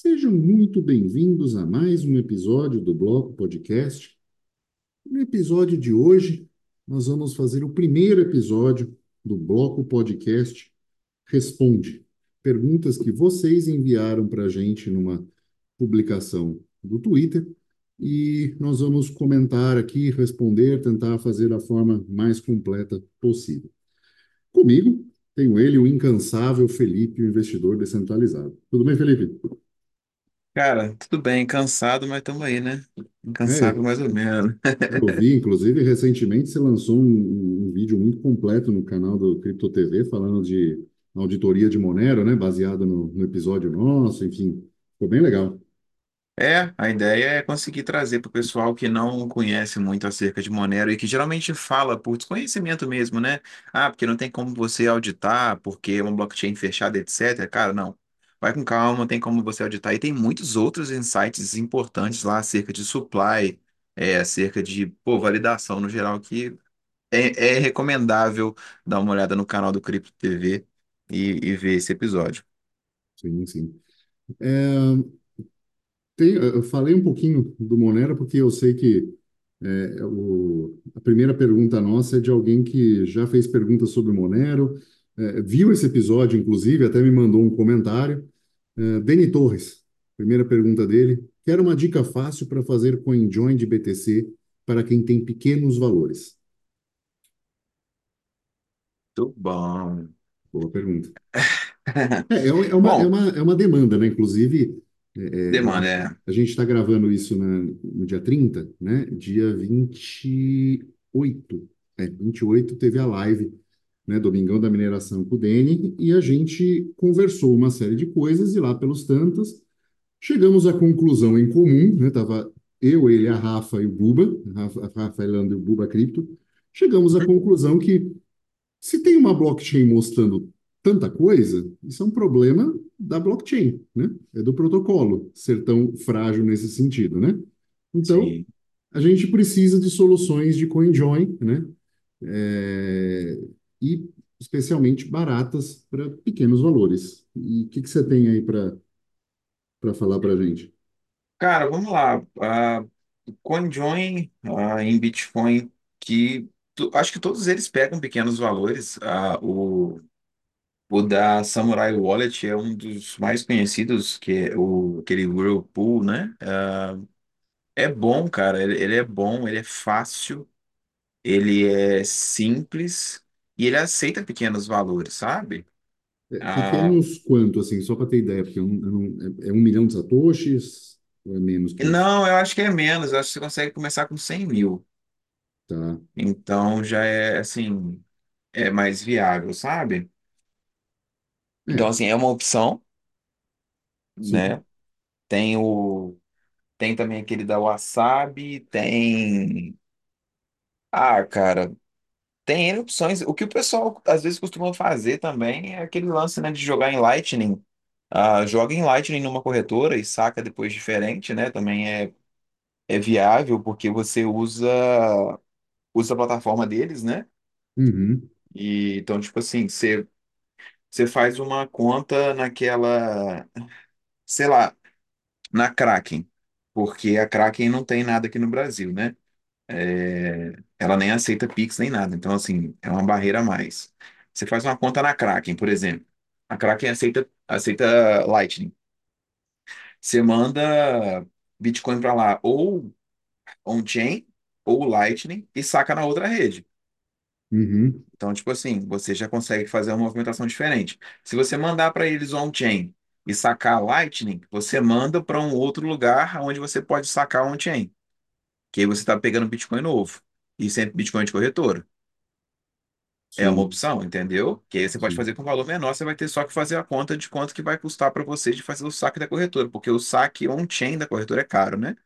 Sejam muito bem-vindos a mais um episódio do Bloco Podcast. No episódio de hoje, nós vamos fazer o primeiro episódio do Bloco Podcast Responde. Perguntas que vocês enviaram para a gente numa publicação do Twitter e nós vamos comentar aqui, responder, tentar fazer da forma mais completa possível. Comigo, tenho ele, o incansável Felipe, o investidor descentralizado. Tudo bem, Felipe? Cara, tudo bem, cansado, mas estamos aí, né? É, Incansável mais ou menos. eu vi, inclusive, recentemente você lançou um, um vídeo muito completo no canal do Cripto TV falando de auditoria de Monero, né? Baseado no, no episódio nosso, enfim, ficou bem legal. É, a ideia é conseguir trazer para o pessoal que não conhece muito acerca de Monero e que geralmente fala por desconhecimento mesmo, né? Ah, porque não tem como você auditar, porque é uma blockchain fechada, etc. Cara, não. Vai com calma, tem como você auditar. E tem muitos outros insights importantes lá acerca de supply, é, acerca de, pô, validação no geral, que é, é recomendável dar uma olhada no canal do Cripto TV e, e ver esse episódio. Sim, sim. É, tem- eu falei um pouquinho do Monero porque eu sei que é, o- a primeira pergunta nossa é de alguém que já fez perguntas sobre Monero, é, viu esse episódio, inclusive, até me mandou um comentário. É, Deni Torres, primeira pergunta dele. Quero uma dica fácil para fazer CoinJoin de BTC para quem tem pequenos valores. Muito bom. Boa pergunta. É, é uma, é uma, é Bom, uma, é uma demanda, né? Inclusive, é, é, demanda, é. a gente está gravando isso na- no dia 30, né? Dia 28. É, 28 teve a live, né? Domingão da mineração com o Deni, e a gente conversou uma série de coisas, e lá pelos tantos, chegamos à conclusão em comum, né? Tava eu, ele, a Rafa e o Buba, a Rafa, a Rafa Elando e o Buba Cripto, chegamos à conclusão que se tem uma blockchain mostrando tanta coisa, isso é um problema da blockchain, né? É do protocolo ser tão frágil nesse sentido, né? Então, Sim. a gente precisa de soluções de CoinJoin, né? É, E especialmente baratas para pequenos valores. E o que que você tem aí para falar para a gente? Cara, vamos lá. Ah, CoinJoin, ah, em Bitcoin, que tu- acho que todos eles pegam pequenos valores. Ah, o, o da Samurai Wallet é um dos mais conhecidos, que é o, aquele Whirlpool, né? Ah, é bom, cara. Ele, ele é bom, ele é fácil, ele é simples e ele aceita pequenos valores, sabe? É, Ah, pequenos quanto, assim, só para ter ideia, porque eu não- eu não- é, é um milhão de satoshis ou é menos que isso? não, eu acho que é menos. Eu acho que você consegue começar com 100 mil. Tá, Então já é assim, é mais viável, sabe? Então, é, assim, é uma opção, sim. né? Tem o. Tem também aquele da Wasabi, tem. Ah, cara, tem N opções. O que o pessoal às vezes costuma fazer também é aquele lance, né, de jogar em Lightning. Ah, joga em Lightning numa corretora e saca depois diferente, né? Também é, é viável porque você usa, usa a plataforma deles, né? Uhum, E então, tipo assim, você, você faz uma conta naquela, sei lá. na Kraken, porque a Kraken não tem nada aqui no Brasil, né? É, ela nem aceita Pix nem nada, então assim, é uma barreira a mais. Você faz uma conta na Kraken, por exemplo. A Kraken aceita, aceita Lightning. Você manda Bitcoin para lá ou on-chain ou Lightning e saca na outra rede. uhum, Então, tipo assim, você já consegue fazer uma movimentação diferente. Se você mandar para eles on-chain e sacar Lightning, você manda para um outro lugar onde você pode sacar on-chain. Que aí você está pegando Bitcoin novo. E sempre Bitcoin de corretora. É uma opção, entendeu? Que aí você pode sim. fazer com valor menor, você vai ter só que fazer a conta de quanto que vai custar para você de fazer o saque da corretora, porque o saque on-chain da corretora é caro, né?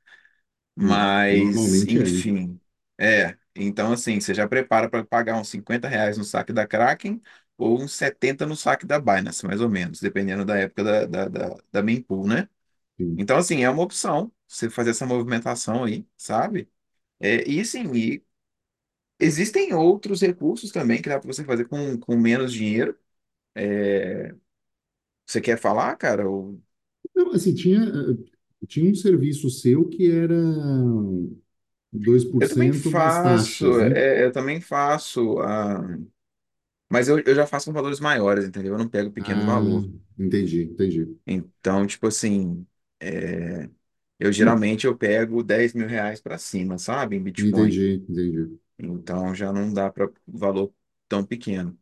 É, Mas, é, enfim, é. Então, assim, você já prepara para pagar uns 50 reais no saque da Kraken ou uns 70 no saque da Binance, mais ou menos, dependendo da época da, da, da, da mempool, né? Sim. Então, assim, é uma opção você fazer essa movimentação aí, sabe? É, e assim, e Existem outros recursos também que dá para você fazer com, com menos dinheiro. Você quer falar, cara? Ou... Não, assim, tinha, eh, tinha um serviço seu que era dois por Eu também cento mais faço, taxas, né? é, eu também faço, ah, mas eu, eu já faço com valores maiores, entendeu? Eu não pego pequeno Ah, valor. entendi, entendi. Então, tipo assim, é, eu geralmente eu pego dez mil reais para cima, sabe? Em Bitcoin. entendi, entendi. Então já não dá para valor tão pequeno.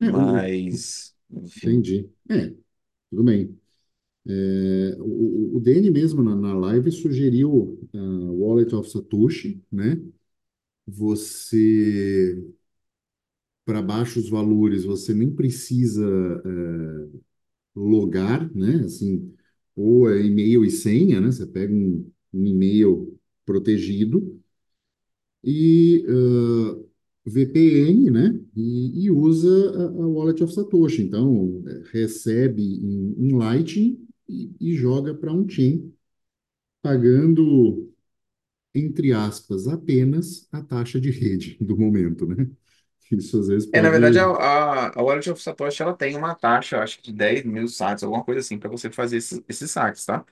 É, o, o- Mas, enfim. entendi. É, tudo bem. É, o, o o Dani mesmo na, na live sugeriu a Wallet of Satoshi, né? Você, para baixos valores, você nem precisa é, logar, né? Assim, ou é e-mail e senha, né? Você pega um, um e-mail protegido e ah, VPN, né? E, e usa a, a Wallet of Satoshi. Então, eh, recebe em, em Lightning e, e joga para um chain, pagando, entre aspas, apenas a taxa de rede do momento, né? Isso às vezes É, na pode. verdade, a, a, a Wallet of Satoshi ela tem uma taxa, acho que de dez mil saques, alguma coisa assim, para você fazer esses, esses saques, tá?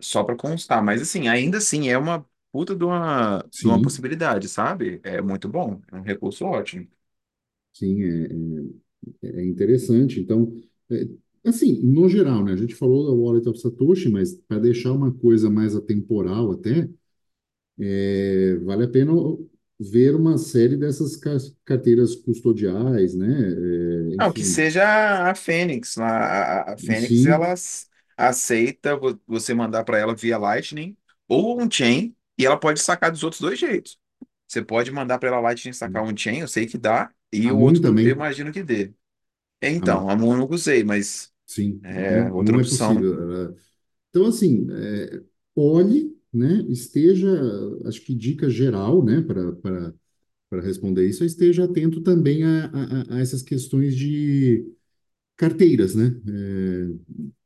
Só para constar. Mas, assim, ainda assim, é uma puta de uma, de uma Sim, possibilidade, sabe? É muito bom, é um recurso ótimo. sim, é, é, é interessante. Então, é, assim, no geral, né? A gente falou da Wallet of Satoshi, mas para deixar uma coisa mais atemporal até. É, vale a pena ver uma série dessas ca- carteiras custodiais, né? É, Não, que seja a Fênix. A, a Fênix, ela sim, aceita vo- você mandar para ela via Lightning ou um chain, e ela pode sacar dos outros dois jeitos. Você pode mandar para ela Lightning sacar um chain, eu sei que dá, e a o Moon outro eu também, imagino que dê. Então, a Moon eu nunca usei, mas sim, é outra Moon é opção. possível. Ela- Então, assim, é, olhe, né? Esteja, acho que dica geral, né? Para para para responder isso, esteja atento também a, a, a essas questões de carteiras, né? É,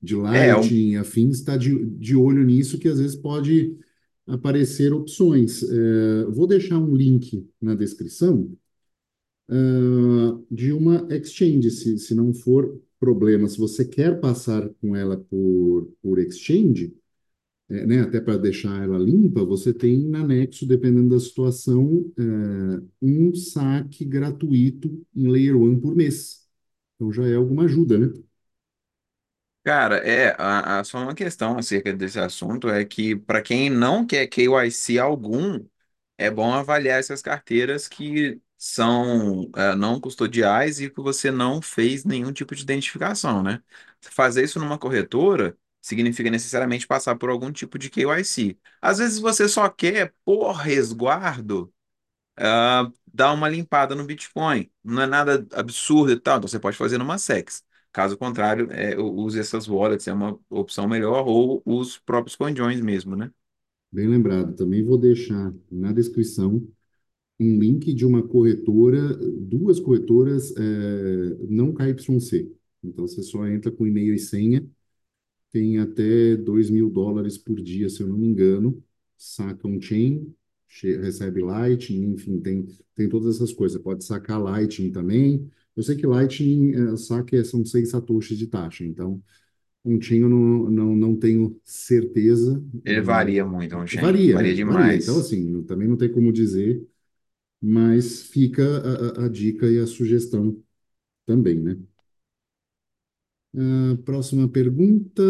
de É, Lighting, afins, está de, de olho nisso, que às vezes pode aparecer opções. É, vou deixar um link na descrição, ah, de uma exchange, se, se não for problema. Se você quer passar com ela por, por exchange, é, né, até para deixar ela limpa, você tem na Nexo, dependendo da situação, é, um saque gratuito em Layer 1 por mês. Então já é alguma ajuda, né? cara, é, a, a- só uma questão acerca desse assunto é que para quem não quer KYC algum, é bom avaliar essas carteiras que são eh, não custodiais e que você não fez nenhum tipo de identificação, né? Fazer isso numa corretora significa necessariamente passar por algum tipo de KYC. Às vezes você só quer, por resguardo, ah, dar uma limpada no Bitcoin. Não é nada absurdo e tal, então você pode fazer numa SEX. Caso contrário, eh, use essas wallets, é uma opção melhor, ou os próprios coinjoins mesmo, né? Bem lembrado. Também vou deixar na descrição um link de uma corretora, duas corretoras é, não KYC. Então você só entra com e-mail e senha, tem até dois mil dólares por dia, se eu não me engano, saca um chain, recebe Lightning, enfim, tem, tem todas essas coisas. Pode sacar Lightning também. Eu sei que Lightning, é, saque são seis satoshis de taxa, então um chain eu não, não, não tenho certeza. Ele varia muito, um chain, varia, varia é, varia. Então, demais. assim, também não tem como dizer mas fica a, a- a dica e a sugestão também, né? Próxima pergunta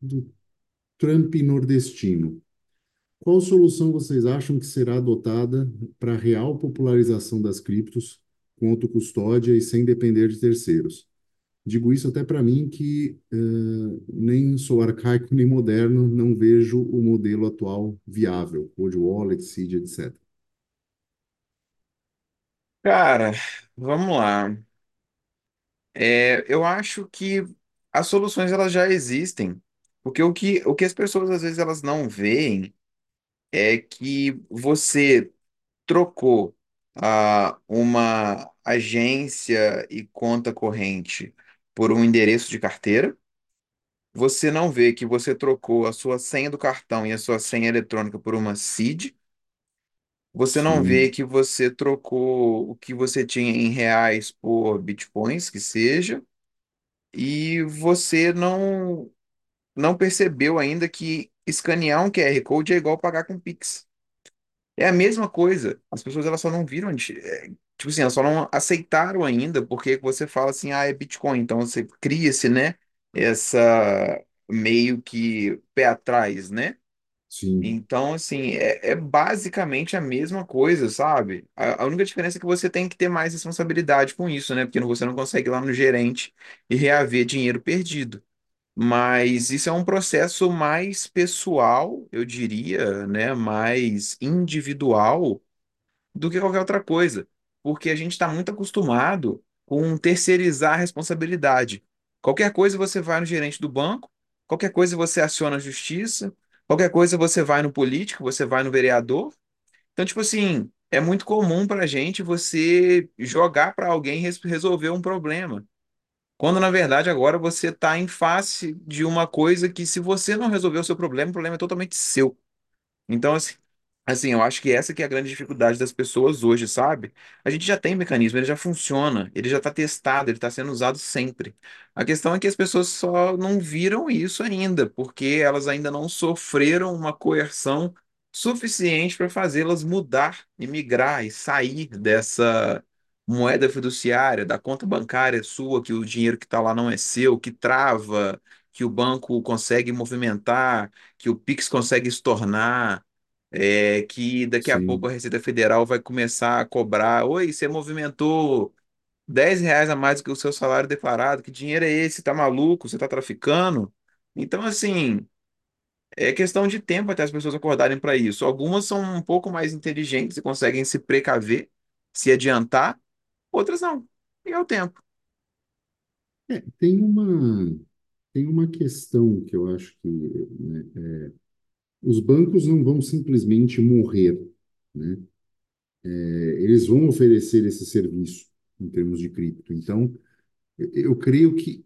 do Trump nordestino. Qual solução vocês acham que será adotada para a real popularização das criptos com autocustódia e sem depender de terceiros? Digo isso até para mim que eh, nem sou arcaico nem moderno, não vejo o modelo atual viável, cold wallet, seed, etc. Cara, vamos lá. É, eu acho que as soluções elas já existem, porque o que, o que as pessoas às vezes elas não veem é que você trocou ah, uma agência e conta corrente por um endereço de carteira. Você não vê que você trocou a sua senha do cartão e a sua senha eletrônica por uma CID. Você não vê que você trocou o que você tinha em reais por bitcoins, que seja. e você não não percebeu ainda que escanear um QR Code é igual pagar com Pix. É a mesma coisa. As pessoas elas só não viram, é, tipo assim, elas só não aceitaram ainda, porque você fala assim, ah, é Bitcoin. Então você cria-se, né, essa meio que pé atrás, né? Sim, Então, assim, é, é basicamente a mesma coisa, sabe? A, a única diferença é que você tem que ter mais responsabilidade com isso, né? Porque você não consegue ir lá no gerente e reaver dinheiro perdido. Mas isso é um processo mais pessoal, eu diria, né? Mais individual do que qualquer outra coisa. Porque a gente está muito acostumado com terceirizar a responsabilidade. Qualquer coisa você vai no gerente do banco, qualquer coisa você aciona a justiça, qualquer coisa você vai no político, você vai no vereador. Então, tipo assim, é muito comum para a gente você jogar para alguém res- resolver um problema. Quando na verdade agora você está em face de uma coisa que, se você não resolver o seu problema, o problema é totalmente seu. Então, assim, assim, eu acho que essa que é a grande dificuldade das pessoas hoje, sabe? A gente já tem mecanismo, ele já funciona, ele já está testado, ele está sendo usado sempre. A questão é que as pessoas só não viram isso ainda, porque elas ainda não sofreram uma coerção suficiente para fazê-las mudar e migrar e sair dessa moeda fiduciária, da conta bancária sua, que o dinheiro que está lá não é seu, que trava, que o banco consegue movimentar, que o Pix consegue estornar é, que daqui a pouco a. Receita Federal vai começar a cobrar. Oi, você movimentou 10 reais a mais do que o seu salário declarado. Que dinheiro é esse? Tá maluco? Você tá traficando? Então, assim, é questão de tempo até as pessoas acordarem para isso. Algumas são um pouco mais inteligentes e conseguem se precaver, se adiantar, outras não. E é o tempo. É, tem uma, tem uma questão que eu acho que, né, os bancos não vão simplesmente morrer, né? É, eles vão oferecer esse serviço em termos de cripto. Então, eu creio que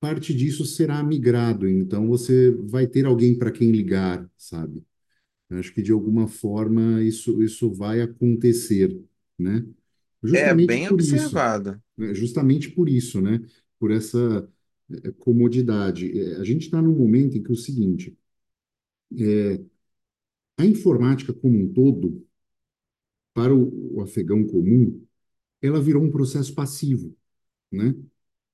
parte disso será migrado. Então, você vai ter alguém para quem ligar, sabe? Eu acho que de alguma forma isso, isso vai acontecer, né? É Justamente bem por isso, observado. né? Justamente por isso, né? Por essa eh, comodidade. Eh, A gente está num momento em que é o seguinte, a informática como um todo, para o, o afegão comum, ela virou um processo passivo, né?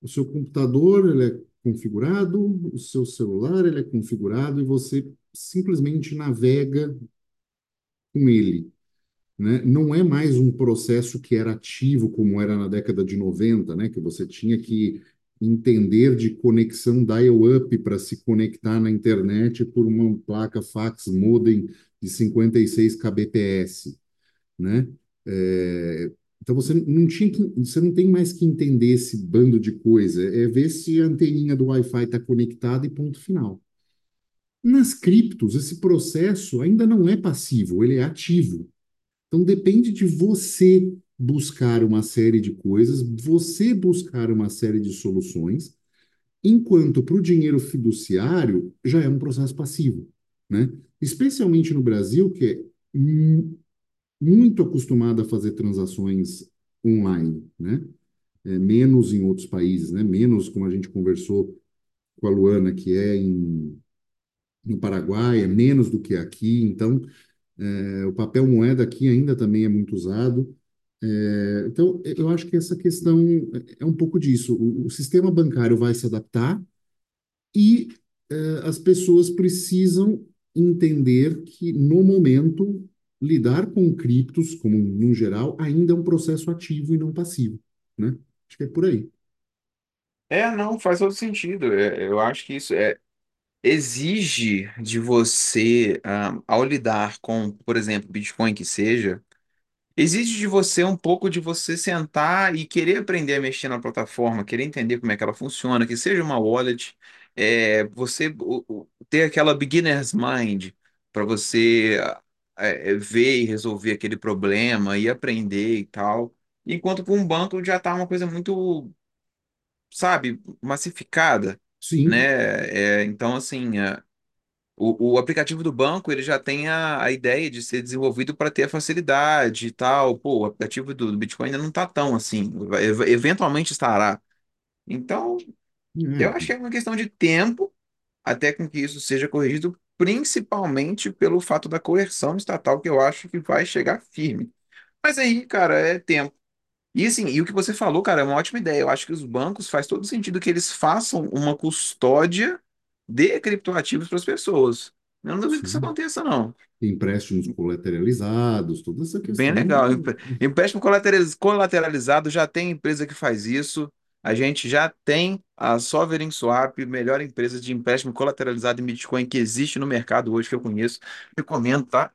O seu computador, ele é configurado, o seu celular, ele é configurado e você simplesmente navega com ele. né? Não é mais um processo que era ativo como era na década de 90, né? Que você tinha que entender de conexão dial-up para se conectar na internet por uma placa fax modem de 56 kbps, né? É, então você não tinha que, você não tem mais que entender esse bando de coisa, é ver se a anteninha do Wi-Fi está conectada e ponto final. Nas criptos, esse processo ainda não é passivo, ele é ativo. Então depende de você buscar uma série de coisas, você buscar uma série de soluções, enquanto para o dinheiro fiduciário já é um processo passivo, né? Especialmente no Brasil, que é mu- muito acostumado a fazer transações online, né? É, menos em outros países, né? Menos como a gente conversou com a Luana, que é em, no Paraguai, é menos do que aqui. Então, é, o papel moeda aqui ainda também é muito usado. É, então, eu acho que essa questão é um pouco disso. O, o sistema bancário vai se adaptar e é, as pessoas precisam entender que, no momento, lidar com criptos, como no geral, ainda é um processo ativo e não passivo, né? Acho que é por aí. É, não, faz todo sentido. É, eu acho que isso é, exige de você, ah, ao lidar com, por exemplo, Bitcoin que seja, exige de você um pouco de você sentar e querer aprender a mexer na plataforma, querer entender como é que ela funciona, que seja uma wallet, é, você o- o- ter aquela beginner's mind para você é, é, ver e resolver aquele problema e aprender e tal. Enquanto com um banco já está uma coisa muito sabe, massificada, Sim, né? É, então, assim, é, o, o aplicativo do banco ele já tem a, a ideia de ser desenvolvido para ter a facilidade e tal. Pô, o aplicativo do, do Bitcoin ainda não está tão assim, vai- ev- eventualmente estará. Então, Eu acho que é uma questão de tempo até com que isso seja corrigido, principalmente pelo fato da coerção estatal, que eu acho que vai chegar firme. Mas aí, cara, é tempo. E assim, e o que você falou, cara, é uma ótima ideia. Eu acho que os bancos faz todo sentido que eles façam uma custódia de criptoativos para as pessoas. Eu não duvido que isso aconteça, não. Empréstimos colateralizados, toda essa Bem questão. legal. Empre- Empréstimo colateraliz- colateralizado já tem empresa que faz isso. A gente já tem a Sovereign Swap, melhor empresa de empréstimo colateralizado em Bitcoin que existe no mercado hoje que eu conheço. Recomendo, tá?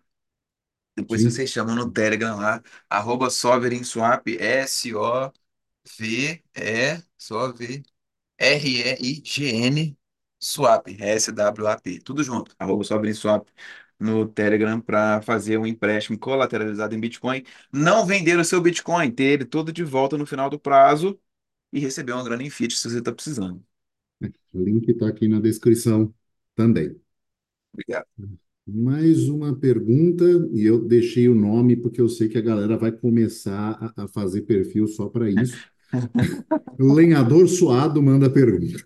Depois Sim, vocês chamam no Telegram lá, arroba Sovereign Swap, S-O-V-E, só V, R-E-I-G-N, Swap, S-W-A-P, tudo junto, arroba Sovereign Swap no Telegram para fazer um empréstimo colateralizado em Bitcoin, não vender o seu Bitcoin, ter ele todo de volta no final do prazo e receber uma grana em fiat se você está precisando. o link está aqui na descrição também. Obrigado. Mais uma pergunta, e eu deixei o nome porque eu sei que a galera vai começar a, a fazer perfil só para isso. Lenhador Suado manda pergunta.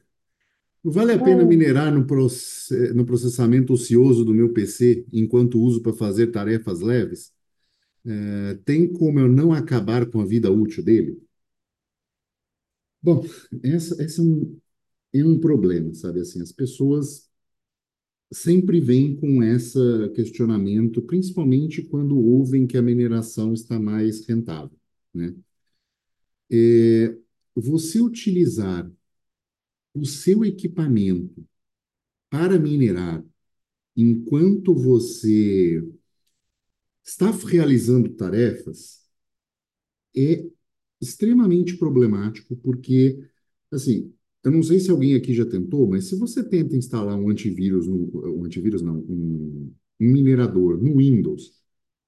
Vale a pena minerar no, proce- no processamento ocioso do meu PC enquanto uso para fazer tarefas leves? Eh, Tem como eu não acabar com a vida útil dele? Bom, essa, esse é um, é um problema, sabe? Assim, as pessoas sempre vêm com esse questionamento, principalmente quando ouvem que a mineração está mais rentável, né? É, você utilizar o seu equipamento para minerar enquanto você está realizando tarefas é extremamente problemático, porque, assim, eu não sei se alguém aqui já tentou, mas se você tenta instalar um antivírus, no, um antivírus não, um, um minerador no Windows,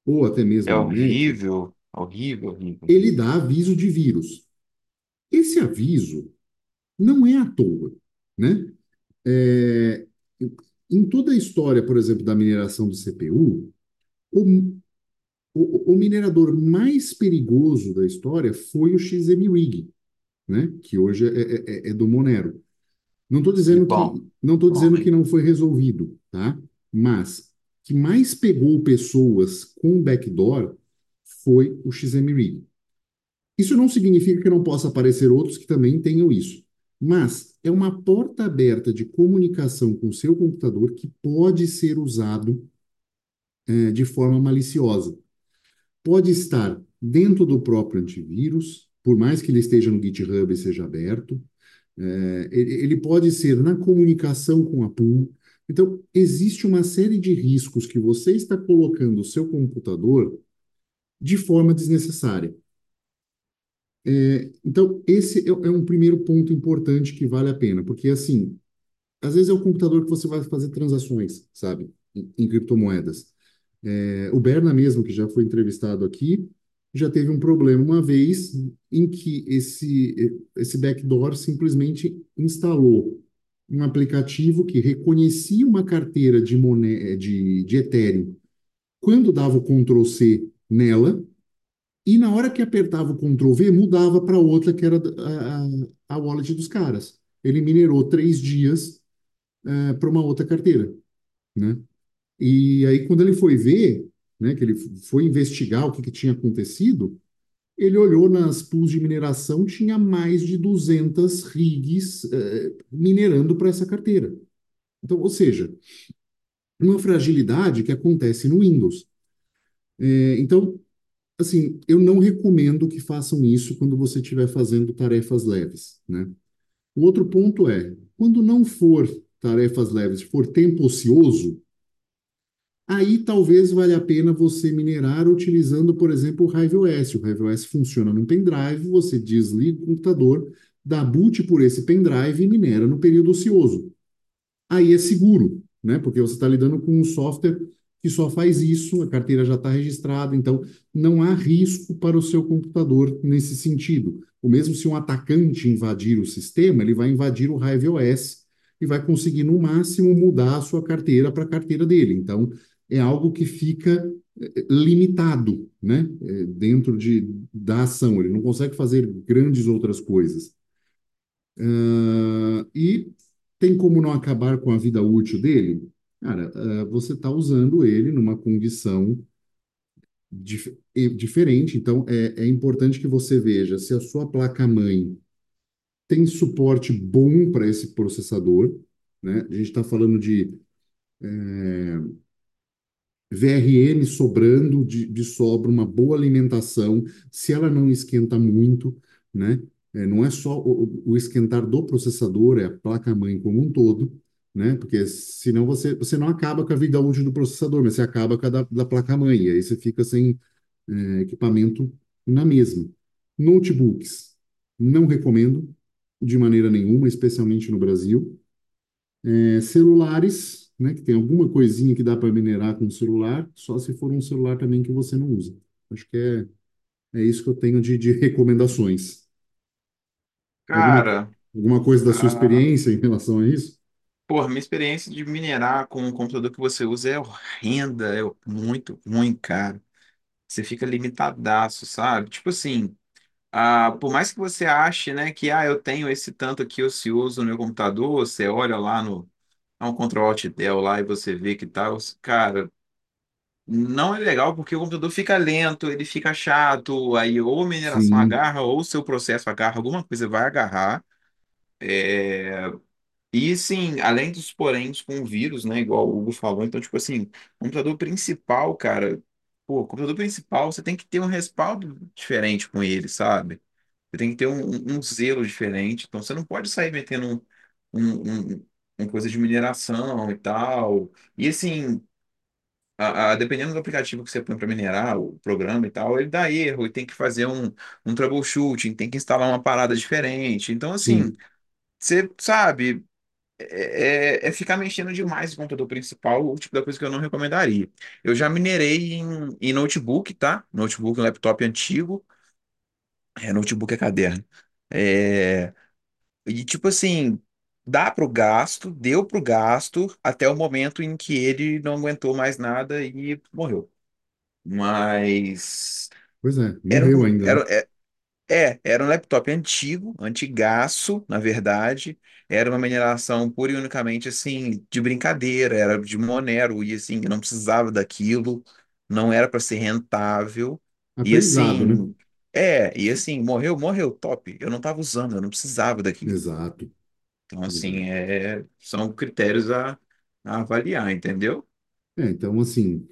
ou até É mesmo no Mac, horrível, horrível, horrível. ele dá aviso de vírus. Esse aviso não é à toa, né? É, em toda a história, por exemplo, da mineração do CPU, o, o, o minerador mais perigoso da história foi o XMRig, né? Que hoje é, é, é é do Monero. Não estou dizendo bom, que não estou dizendo que não foi resolvido, tá? Mas que mais pegou pessoas com backdoor foi o XMRig. Isso não significa que não possa aparecer outros que também tenham isso, mas é uma porta aberta de comunicação com o seu computador que pode ser usado eh, de forma maliciosa. Pode estar dentro do próprio antivírus, por mais que ele esteja no GitHub e seja aberto, É, ele pode ser na comunicação com a pool. Então, existe uma série de riscos que você está colocando o seu computador de forma desnecessária. É, então, esse é, é um primeiro ponto importante que vale a pena, porque, assim, às vezes é o computador que você vai fazer transações, sabe, em, em criptomoedas. É, o Berna mesmo, que já foi entrevistado aqui, já teve um problema uma vez em que esse, esse backdoor simplesmente instalou um aplicativo que reconhecia uma carteira de, moné de, de Ethereum quando dava o Ctrl C nela, e na hora que apertava o Ctrl V, mudava para outra que era a, a, a wallet dos caras. Ele minerou três dias para uma outra carteira, né? E aí, quando ele foi ver, né, que ele foi investigar o que, que tinha acontecido, ele olhou nas pools de mineração, tinha mais de 200 rigs eh, minerando para essa carteira. Então, ou seja, uma fragilidade que acontece no Windows. Eh, então, assim, eu não recomendo que façam isso quando você estiver fazendo tarefas leves, né? O outro ponto é, quando não for tarefas leves, for tempo ocioso, Aí talvez valha a pena você minerar utilizando, por exemplo, o HiveOS. O HiveOS funciona num pendrive, você desliga o computador, dá boot por esse pendrive e minera no período ocioso. Aí é seguro, né? Porque você está lidando com um software que só faz isso, a carteira já está registrada, então não há risco para o seu computador nesse sentido. O mesmo se um atacante invadir o sistema, ele vai invadir o HiveOS e vai conseguir, no máximo, mudar a sua carteira para a carteira dele. Então, é algo que fica eh, limitado, né? Eh, Dentro de, da ação. Ele não consegue fazer grandes outras coisas. Ah, e tem como não acabar com a vida útil dele? Cara, ah, você está usando ele numa condição dif- diferente, então é, é importante que você veja se a sua placa-mãe tem suporte bom para esse processador, né? A gente está falando de VRM sobrando de, de sobra, uma boa alimentação, se ela não esquenta muito, né? É, não é só o, o esquentar do processador, é a placa-mãe como um todo, né? Porque senão você, você não acaba com a vida útil do processador, mas você acaba com a da, da placa-mãe, e aí você fica sem é, equipamento na mesma. Notebooks, não recomendo de maneira nenhuma, especialmente no Brasil. É, celulares, né, que tem alguma coisinha que dá para minerar com o celular, só se for um celular também que você não usa. Acho que é, é isso que eu tenho de, de recomendações. Alguma, Cara, alguma coisa da sua ah, experiência em relação a isso? Porra, minha experiência de minerar com o computador que você usa é horrenda, é muito ruim, cara. Você fica limitadaço, sabe? Tipo assim, ah, por mais que você ache, né, que ah, eu tenho esse tanto aqui ocioso no meu computador, você olha lá no dá um Ctrl Alt Del lá e você vê que tal, cara, não é legal porque o computador fica lento, ele fica chato, aí ou a mineração Sim, agarra, ou o seu processo agarra, alguma coisa vai agarrar. E sim, além dos poréns com o vírus, né, igual o Hugo falou, então, tipo assim, computador principal, cara, pô, computador principal, você tem que ter um respaldo diferente com ele, sabe? Você tem que ter um, um zelo diferente, então você não pode sair metendo um, um, um, um coisa de mineração e tal. E assim, a, a- dependendo do aplicativo que você põe para minerar, o programa e tal, ele dá erro e tem que fazer um, um troubleshooting, tem que instalar uma parada diferente. Então, assim, sim. você sabe, é, é é ficar mexendo demais no computador principal, o tipo da coisa que eu não recomendaria. Eu já minerei em, em notebook, tá? Notebook, laptop antigo, é, notebook é caderno. É, e tipo assim, dá pro gasto, deu pro gasto, até o momento em que ele não aguentou mais nada e morreu. Mas Pois é, era morreu um, ainda, era, né? É, era um laptop antigo, antigaço, na verdade. Era uma mineração pura e unicamente assim, de brincadeira, era de Monero, e assim, não precisava daquilo, não era para ser rentável. E Aprendizado, né? assim, é, e assim, morreu, morreu, top. Eu não estava usando, eu não precisava daquilo. Exato, Então, assim, exato. é, são critérios a, a avaliar, entendeu? É, então, assim,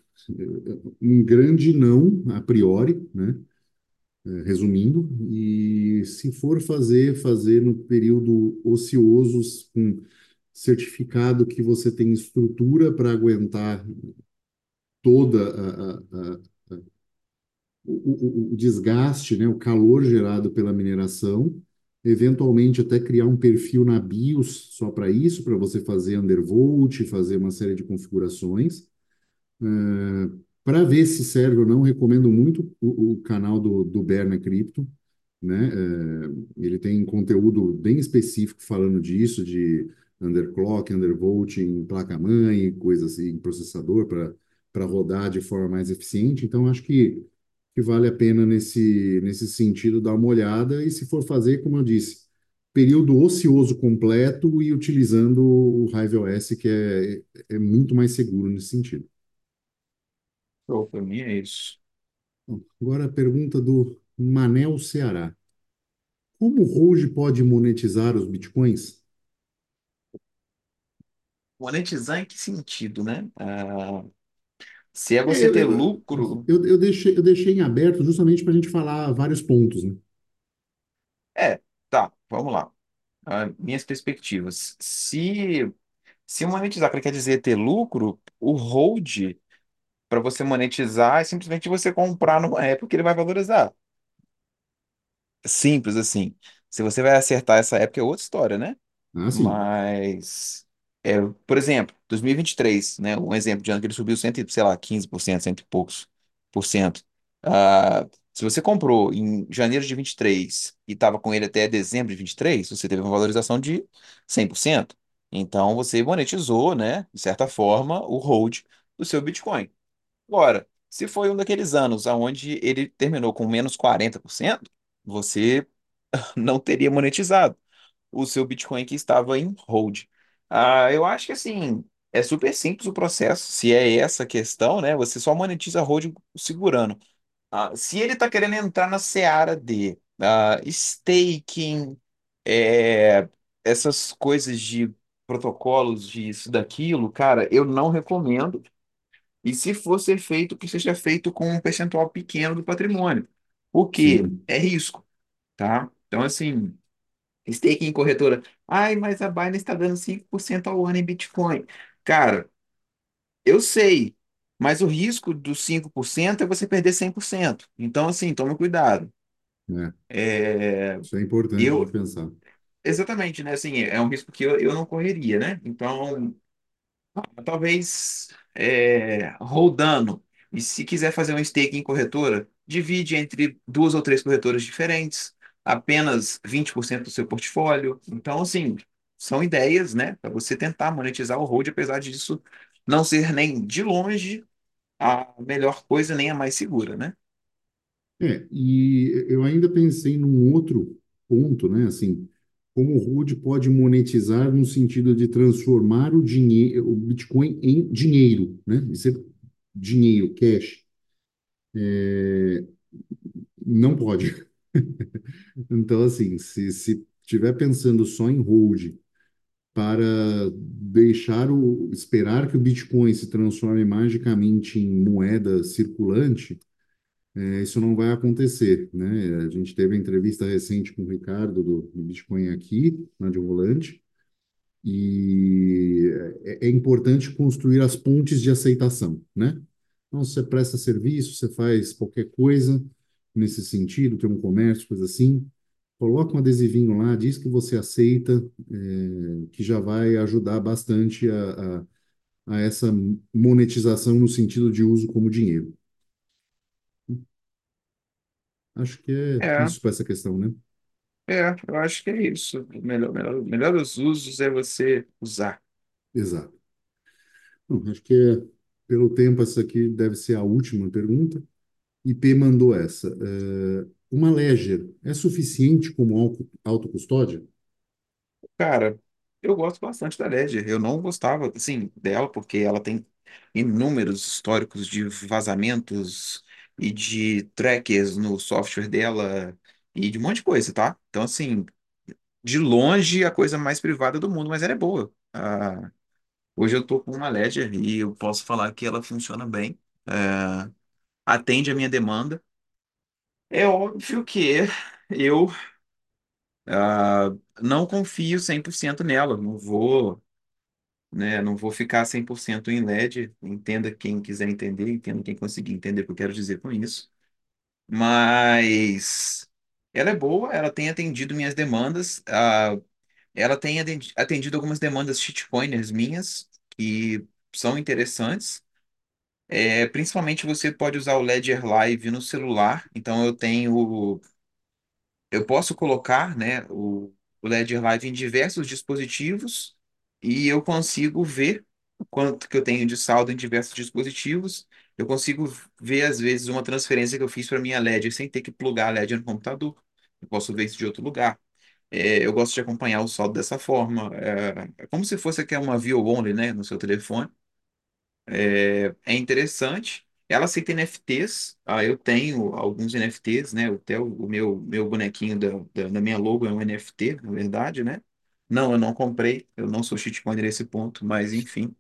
um grande não a priori, né? É, resumindo, e se for fazer, fazer no período ocioso, com certificado que você tem estrutura para aguentar toda a, a- a- o, o- o desgaste, né, o calor gerado pela mineração, eventualmente até criar um perfil na BIOS só para isso, para você fazer undervolt, fazer uma série de configurações. Para ver se serve ou não, recomendo muito o, o canal do, do Berna Cripto, né? É, ele tem conteúdo bem específico falando disso, de underclock, undervolting, placa-mãe, coisas assim, processador para rodar de forma mais eficiente. Então, acho que, que vale a pena nesse, nesse sentido dar uma olhada. E se for fazer, como eu disse, período ocioso completo e utilizando o RiveOS, que é, é muito mais seguro nesse sentido. Show, pra mim é isso. Agora a pergunta do Manel Ceará. Como o Hold pode monetizar os bitcoins? Monetizar em que sentido, né? Ah, se é É, você eu, ter eu, lucro. eu, eu deixei, eu deixei em aberto justamente para a gente falar vários pontos, né? É, tá, vamos lá. Ah, minhas perspectivas. Se, se monetizar quer dizer ter lucro, o hold, para você monetizar, é simplesmente você comprar numa época que ele vai valorizar. Simples assim. Se você vai acertar essa época, é outra história, né? Sim. Mas, é, por exemplo, 2023, né? Um exemplo de ano que ele subiu, cento, e, sei lá, 15%, cento e poucos por cento. Ah, se você comprou em janeiro de 23 e estava com ele até dezembro de 23, você teve uma valorização de 100%. Então, você monetizou, né, de certa forma, o hold do seu Bitcoin. Agora, se foi um daqueles anos onde ele terminou com menos 40%, você não teria monetizado. o seu Bitcoin que estava em hold. Ah, eu acho que assim, é super simples o processo. Se é essa a questão, né? Você só monetiza hold segurando. Ah, se ele está querendo entrar na seara de ah, staking, é, essas coisas de protocolos, de isso, daquilo, cara, eu não recomendo. E se for ser feito, que seja feito com um percentual pequeno do patrimônio. Porque Sim, é risco, tá? Então, assim, staking em corretora. Ai, mas a Binance está dando 5% ao ano em Bitcoin. Cara, eu sei, mas o risco dos 5% é você perder 100%. Então, assim, tome cuidado. é, É, isso é importante de eu, pensar. exatamente, né? Assim, é um risco que eu, eu não correria, né? Então, talvez é, rodando. E se quiser fazer um stake em corretora, divide entre duas ou três corretoras diferentes, apenas 20% do seu portfólio. Então, assim, são ideias, né, para você tentar monetizar o hold, apesar disso não ser nem de longe a melhor coisa, nem a mais segura, né? É, e eu ainda pensei num outro ponto, né? Assim, como o Rude pode monetizar no sentido de transformar o dinheiro, o Bitcoin em dinheiro, né? Isso é dinheiro, cash. Não pode. Então, assim, se se estiver pensando só em hold para deixar o esperar que o Bitcoin se transforme magicamente em moeda circulante, é, isso não vai acontecer, né? A gente teve entrevista recente com o Ricardo do, do Bitcoin aqui, na de Volante, e é, é importante construir as pontes de aceitação, né? Então, você presta serviço, você faz qualquer coisa nesse sentido, tem um comércio, coisa assim, coloca um adesivinho lá, diz que você aceita, é, que já vai ajudar bastante a, a, a essa monetização no sentido de uso como dinheiro. Acho que é É, isso para essa questão, né? é, eu acho que é isso. O melhor, melhor, melhor dos usos é você usar. Exato. Bom, acho que é, pelo tempo essa aqui deve ser a última pergunta. IP mandou essa. É, uma Ledger é suficiente como auto- autocustódia? Cara, eu gosto bastante da Ledger. Eu não gostava, assim, dela porque ela tem inúmeros históricos de vazamentos e de trackers no software dela e de um monte de coisa, tá? Então, assim, de longe a coisa mais privada do mundo, mas ela é boa. Ah, hoje eu tô com uma Ledger e eu posso falar que ela funciona bem, é, atende a minha demanda. É óbvio que eu ah, não confio 100% nela, não vou né? Não vou ficar 100% em LED, entenda quem quiser entender, entenda quem conseguir entender o que eu quero dizer com isso. Mas ela é boa, ela tem atendido minhas demandas, ah, ela tem atendi- atendido algumas demandas shitcoiners minhas, que são interessantes. É, principalmente você pode usar o Ledger Live no celular, então eu tenho eu posso colocar, né, o, o Ledger Live em diversos dispositivos e eu consigo ver o quanto que eu tenho de saldo em diversos dispositivos. Eu consigo ver, às vezes, uma transferência que eu fiz para minha Ledger sem ter que plugar a Ledger no computador. Eu posso ver isso de outro lugar. É, eu gosto de acompanhar o saldo dessa forma. É, é como se fosse aqui uma view only, né, no seu telefone. É, é interessante. Ela aceita NFTs. Ah, eu tenho alguns NFTs, né? Até o, o meu, meu bonequinho da, da, da minha logo é um NFT, na verdade, né? Não, eu não comprei. Eu não sou shitcoiner nesse ponto, mas enfim.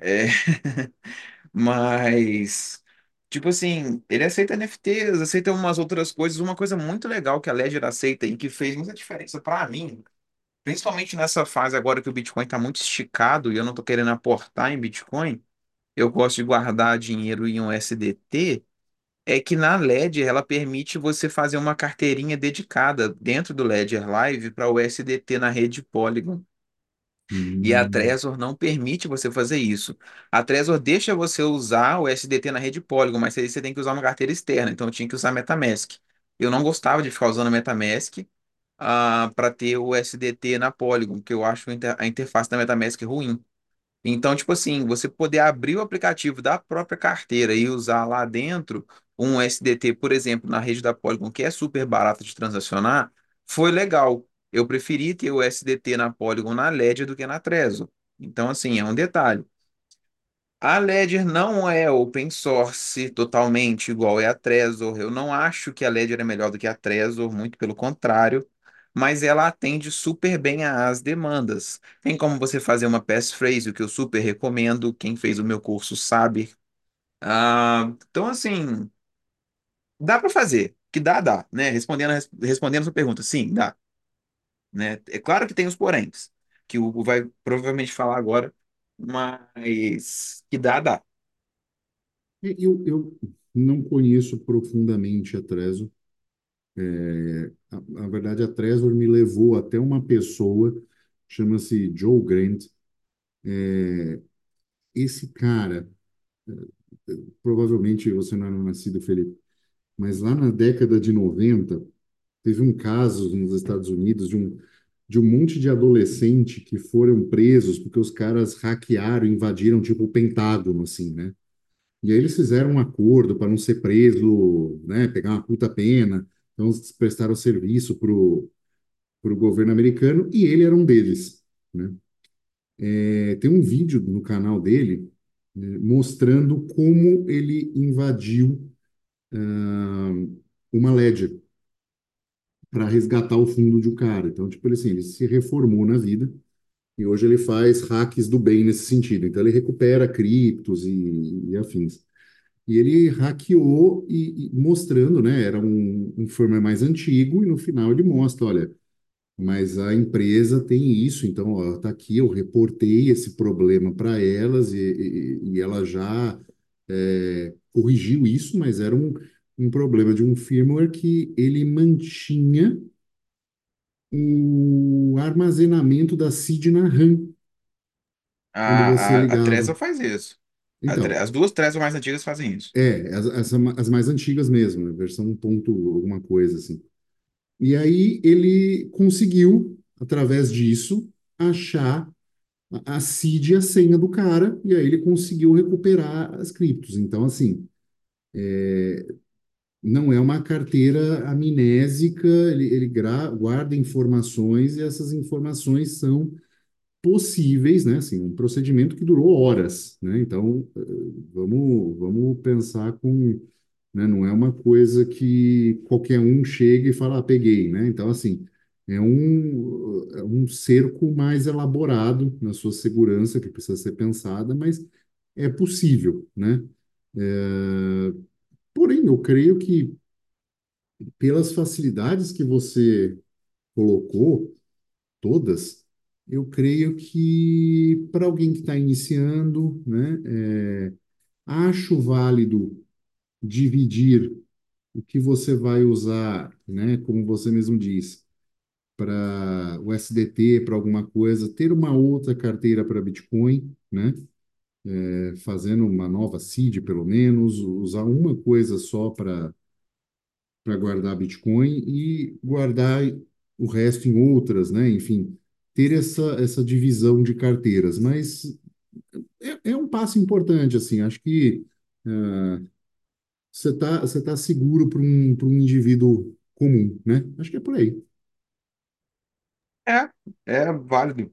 É, mas, tipo assim, ele aceita NFTs, aceita umas outras coisas. Uma coisa muito legal que a Ledger aceita e que fez muita diferença para mim, principalmente nessa fase agora que o Bitcoin está muito esticado e eu não estou querendo aportar em Bitcoin eu gosto de guardar dinheiro em um SDT, é que na Ledger ela permite você fazer uma carteirinha dedicada dentro do Ledger Live para o SDT na rede Polygon. E a Hum, Trezor não permite você fazer isso. A Trezor deixa você usar o SDT na rede Polygon, mas aí você tem que usar uma carteira externa, então eu tinha que usar MetaMask. Eu não gostava de ficar usando MetaMask para ter o SDT na Polygon, porque eu acho a interface da MetaMask ruim. Então, tipo assim, você poder abrir o aplicativo da própria carteira e usar lá dentro um SDT, por exemplo, na rede da Polygon, que é super barato de transacionar, foi legal. eu preferi ter o SDT na Polygon na Ledger do que na Trezor. Então, assim, é um detalhe. A Ledger não é open source totalmente igual é a Trezor. Eu não acho que a Ledger é melhor do que a Trezor, muito pelo contrário, mas ela atende super bem às demandas. Tem como você fazer uma passphrase, o que eu super recomendo. Quem fez o meu curso sabe. Ah, então, assim, dá para fazer. Que dá, dá, né? Respondendo, respondendo a sua pergunta, sim, dá, né? É claro que tem os poréns, que o Hugo vai provavelmente falar agora, mas que dá, dá. E Eu, eu não conheço profundamente a Trezor. É, a, verdade, a Trezor me levou até uma pessoa, chama-se Joe Grant. É, esse cara, provavelmente você não era nascido, Felipe, mas lá na década de 90, teve um caso nos Estados Unidos de um, de um monte de adolescente que foram presos porque os caras hackearam, invadiram tipo o Pentágono, assim, né? E aí eles fizeram um acordo para não ser preso, né? Pegar uma puta pena. Então prestaram serviço pro, pro governo americano e ele era um deles, né? É, tem um vídeo no canal dele, né, mostrando como ele invadiu ah, uma ledger para resgatar o fundo de um cara. Então, tipo, ele, assim, ele se reformou na vida e hoje ele faz hacks do bem nesse sentido. Então, ele recupera criptos e, e afins. E ele hackeou e, e mostrando, né? Era um, um firmware mais antigo e no final ele mostra, olha, mas a empresa tem isso, então, ó, tá aqui, eu reportei esse problema para elas e, e, e ela já é, corrigiu isso, mas era um, um problema de um firmware que ele mantinha o armazenamento da seed na RAM você A, a, a. Trezor faz isso. Então, As duas Trezor mais antigas fazem isso. é, as, as, as mais antigas mesmo, né? Versão um ponto alguma coisa assim. E aí ele conseguiu, através disso, achar a a seed e a senha do cara, e aí ele conseguiu recuperar as criptos. Então, assim, não é uma carteira amnésica, ele, ele guarda informações e essas informações são possíveis, né? Assim, um procedimento que durou horas, né? Então, eh, vamos, vamos pensar com, né? Não é uma coisa que qualquer um chega e fala, ah, peguei, né? Então, assim, é um, é um cerco mais elaborado na sua segurança que precisa ser pensada, mas é possível, né? É, porém, eu creio que pelas facilidades que você colocou, todas, eu creio que para alguém que está iniciando, né, é, acho válido dividir o que você vai usar, né, como você mesmo disse, para o SDT, para alguma coisa, ter uma outra carteira para Bitcoin, né, é, fazendo uma nova seed, pelo menos, usar uma coisa só para para guardar Bitcoin e guardar o resto em outras, né? Enfim, ter essa, essa divisão de carteiras. Mas é, é um passo importante, assim. Acho que ah, você está você tá seguro para um, um indivíduo comum, né? Acho que é por aí. É, é válido.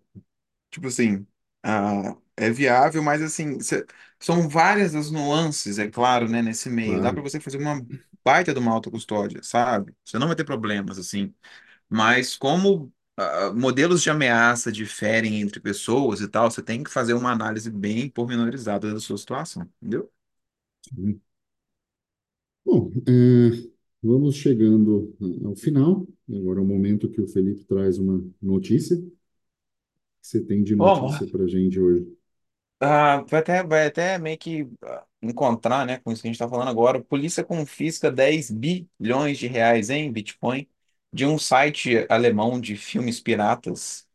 Tipo assim, ah, é viável, mas assim, cê- são várias as nuances, é claro, né, nesse meio. Dá para Claro. você fazer uma baita de uma autocustódia, sabe? Você não vai ter problemas, assim. Mas como modelos de ameaça diferem entre pessoas e tal, você tem que fazer uma análise bem pormenorizada da sua situação, entendeu? Sim. Bom, é, vamos chegando ao final. Agora é o momento que o Felipe traz uma notícia. O que você tem de Bom, notícia para a gente hoje? ah, vai até, vai até meio que ah, encontrar, né, com isso que a gente está falando agora. Polícia confisca 10 bilhões de reais em Bitcoin de um site alemão de filmes piratas,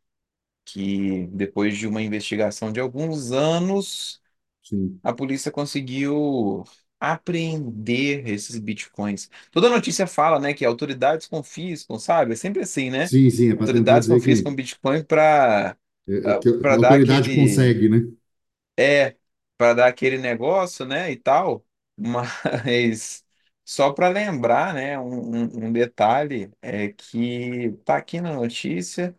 que depois de uma investigação de alguns anos, Sim, a polícia conseguiu apreender esses Bitcoins. Toda notícia fala, né, que autoridades confiscam, sabe? É sempre assim, né? sim, sim, é para tentar Autoridades dizer confiscam que Bitcoin para É, é que a para dar autoridade aquele consegue, né? É, para dar aquele negócio, né, e tal, mas Só para lembrar, né, um, um- um detalhe é que tá aqui na notícia,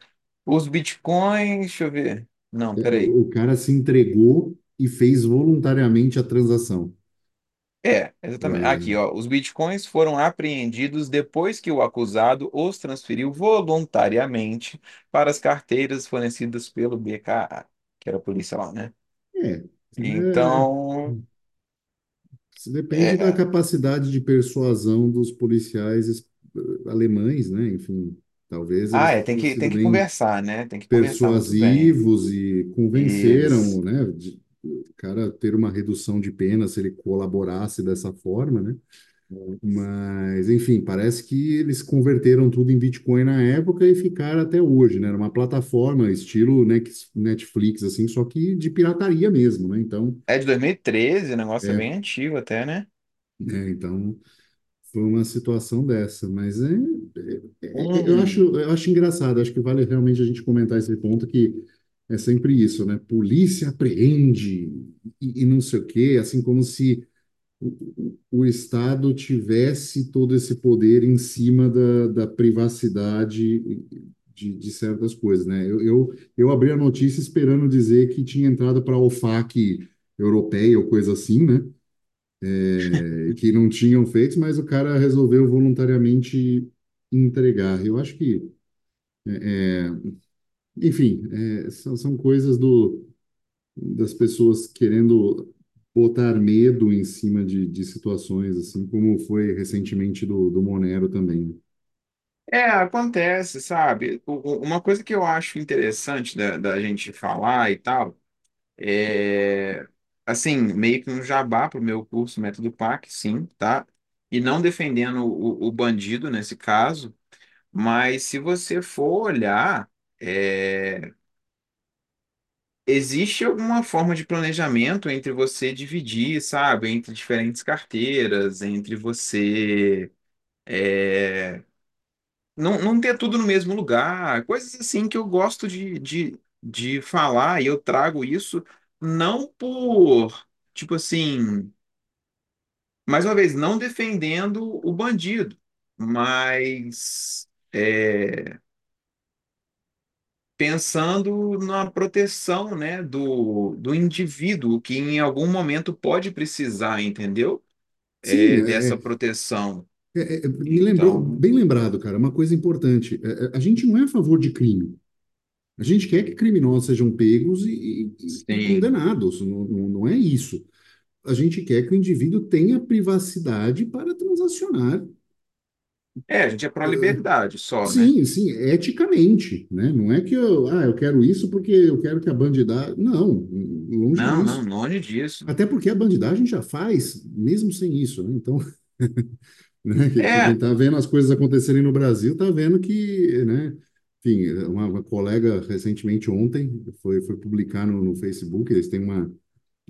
os bitcoins, deixa eu ver. Não, É, peraí. O o cara se entregou e fez voluntariamente a transação. É, exatamente. Aqui, ó, os bitcoins foram apreendidos depois que o acusado os transferiu voluntariamente para as carteiras fornecidas pelo BKA, que era a polícia lá, né? É, é, Então, Isso depende da é, capacidade de persuasão dos policiais es- alemães, né? Enfim, talvez ah, é, tem que, tem que conversar, né? Tem que conversar persuasivos e Isso. convenceram, né? de- o cara ter uma redução de pena se ele colaborasse dessa forma, né? Mas, enfim, parece que eles converteram tudo em Bitcoin na época e ficaram até hoje, né? Era uma plataforma estilo Netflix, assim, só que de pirataria mesmo, né? Então, É de 2013, o negócio é é, bem antigo até, né? é, então Foi uma situação dessa, mas é, é- é- eu acho, Um, eu acho engraçado, acho que vale realmente a gente comentar esse ponto que é sempre isso, né? Polícia apreende e, e não sei o quê, assim como se o, Estado tivesse todo esse poder em cima da, da privacidade de, de certas coisas, né? Eu, eu, eu abri a notícia esperando dizer que tinha entrado para a OFAC europeia ou coisa assim, né? que não tinham feito, mas o cara resolveu voluntariamente entregar. Eu acho que, enfim, é, são, são coisas do, das pessoas querendo botar medo em cima de, de situações, assim como foi recentemente do, do Monero também. é, acontece, sabe? Uma coisa que eu acho interessante da, da gente falar e tal, é, assim, meio que um jabá pro meu curso Método PAC, sim, tá? E não defendendo o, o bandido nesse caso, mas se você for olhar, é, existe alguma forma de planejamento entre você dividir, sabe, entre diferentes carteiras, entre você é, não, não ter tudo no mesmo lugar, coisas assim que eu gosto de, de, de falar e eu trago isso não por, tipo assim, mais uma vez, não defendendo o bandido, mas é, pensando na proteção, né, do, do indivíduo que em algum momento pode precisar, entendeu? É, é, dessa é, proteção. é, é, me lembrou, Então, bem lembrado, cara, uma coisa importante. É, é, a gente não é a favor de crime. A gente quer que criminosos sejam pegos e, e- e sim. condenados. Não, não, não é isso. a gente quer que o indivíduo tenha privacidade para transacionar. É, a gente é pró-liberdade só, né? Sim, sim, eticamente, né? Não é que eu, ah, eu quero isso porque eu quero que a bandidagem. Não, longe Não, não, disso. longe disso. Até porque a bandidagem já faz, mesmo sem isso, né? Então, né? que Quem É, está vendo as coisas acontecerem no Brasil está vendo que, né? Enfim, uma, uma colega recentemente ontem foi, foi publicar no, no Facebook, eles têm uma,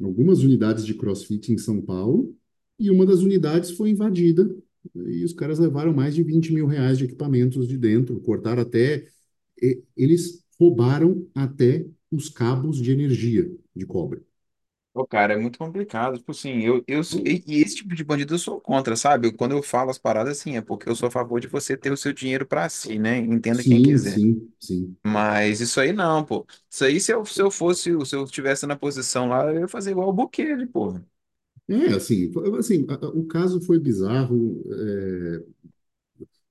algumas unidades de CrossFit em São Paulo, e uma das unidades foi invadida, e os caras levaram mais de 20 mil reais de equipamentos de dentro, cortaram até. e- Eles roubaram até os cabos de energia de cobre. o cara, é muito complicado. Tipo assim, eu, eu e, e esse tipo de bandido eu sou contra, sabe? Quando eu falo as paradas assim, é porque eu sou a favor de você ter o seu dinheiro pra si, né? Entenda quem Sim, quiser. sim, sim. Mas isso aí não, pô. Isso aí, se eu, se eu fosse, se eu estivesse na posição lá, eu ia fazer igual o Bukele, pô. É, assim, assim, a- a- o caso foi bizarro. é,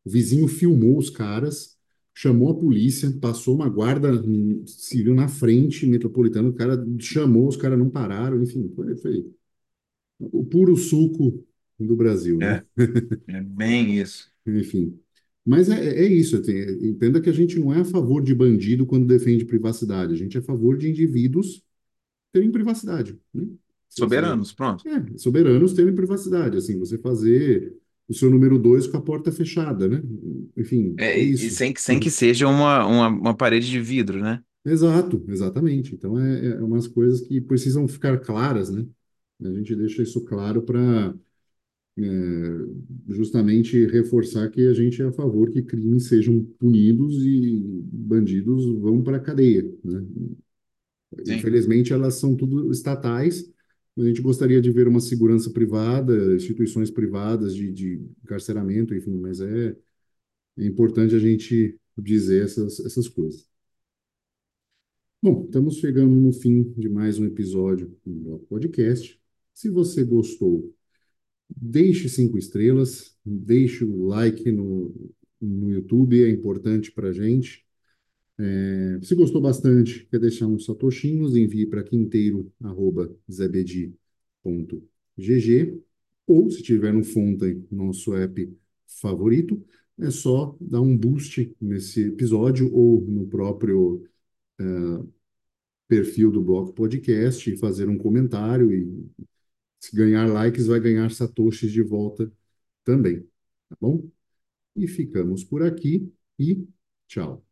o vizinho filmou os caras, chamou a polícia, passou uma guarda hum, civil na frente, metropolitana, o cara chamou, os caras não pararam, enfim, foi, foi o puro suco do Brasil, né? É, é bem isso. Enfim. Mas é, é isso, entenda que a gente não é a favor de bandido quando defende privacidade, a gente é a favor de indivíduos terem privacidade, né? Soberanos, pronto. é, soberanos terem privacidade, assim, você fazer o seu número dois com a porta fechada, né? Enfim, É, é isso. sem, que- sem que seja uma, uma, uma parede de vidro, né? Exato, exatamente. Então, é, é umas coisas que precisam ficar claras, né? A gente deixa isso claro para justamente reforçar que a gente é a favor que crimes sejam punidos e bandidos vão para a cadeia, né? Sim. Infelizmente, elas são tudo estatais A gente gostaria de ver uma segurança privada, instituições privadas de, de encarceramento, enfim, mas é, é importante a gente dizer essas, essas coisas. Bom, estamos chegando no fim de mais um episódio do podcast. Se você gostou, deixe cinco estrelas, deixe o like no, no YouTube, é importante para a gente. É, se gostou bastante, quer deixar uns satoshinhos, envie para quinteiro.zebedi.gg ou, se tiver no Fontaine, nosso app favorito, é só dar um boost nesse episódio ou no próprio uh, perfil do Bloco Podcast e fazer um comentário e se ganhar likes vai ganhar satoshis de volta também, tá bom? E ficamos por aqui e tchau.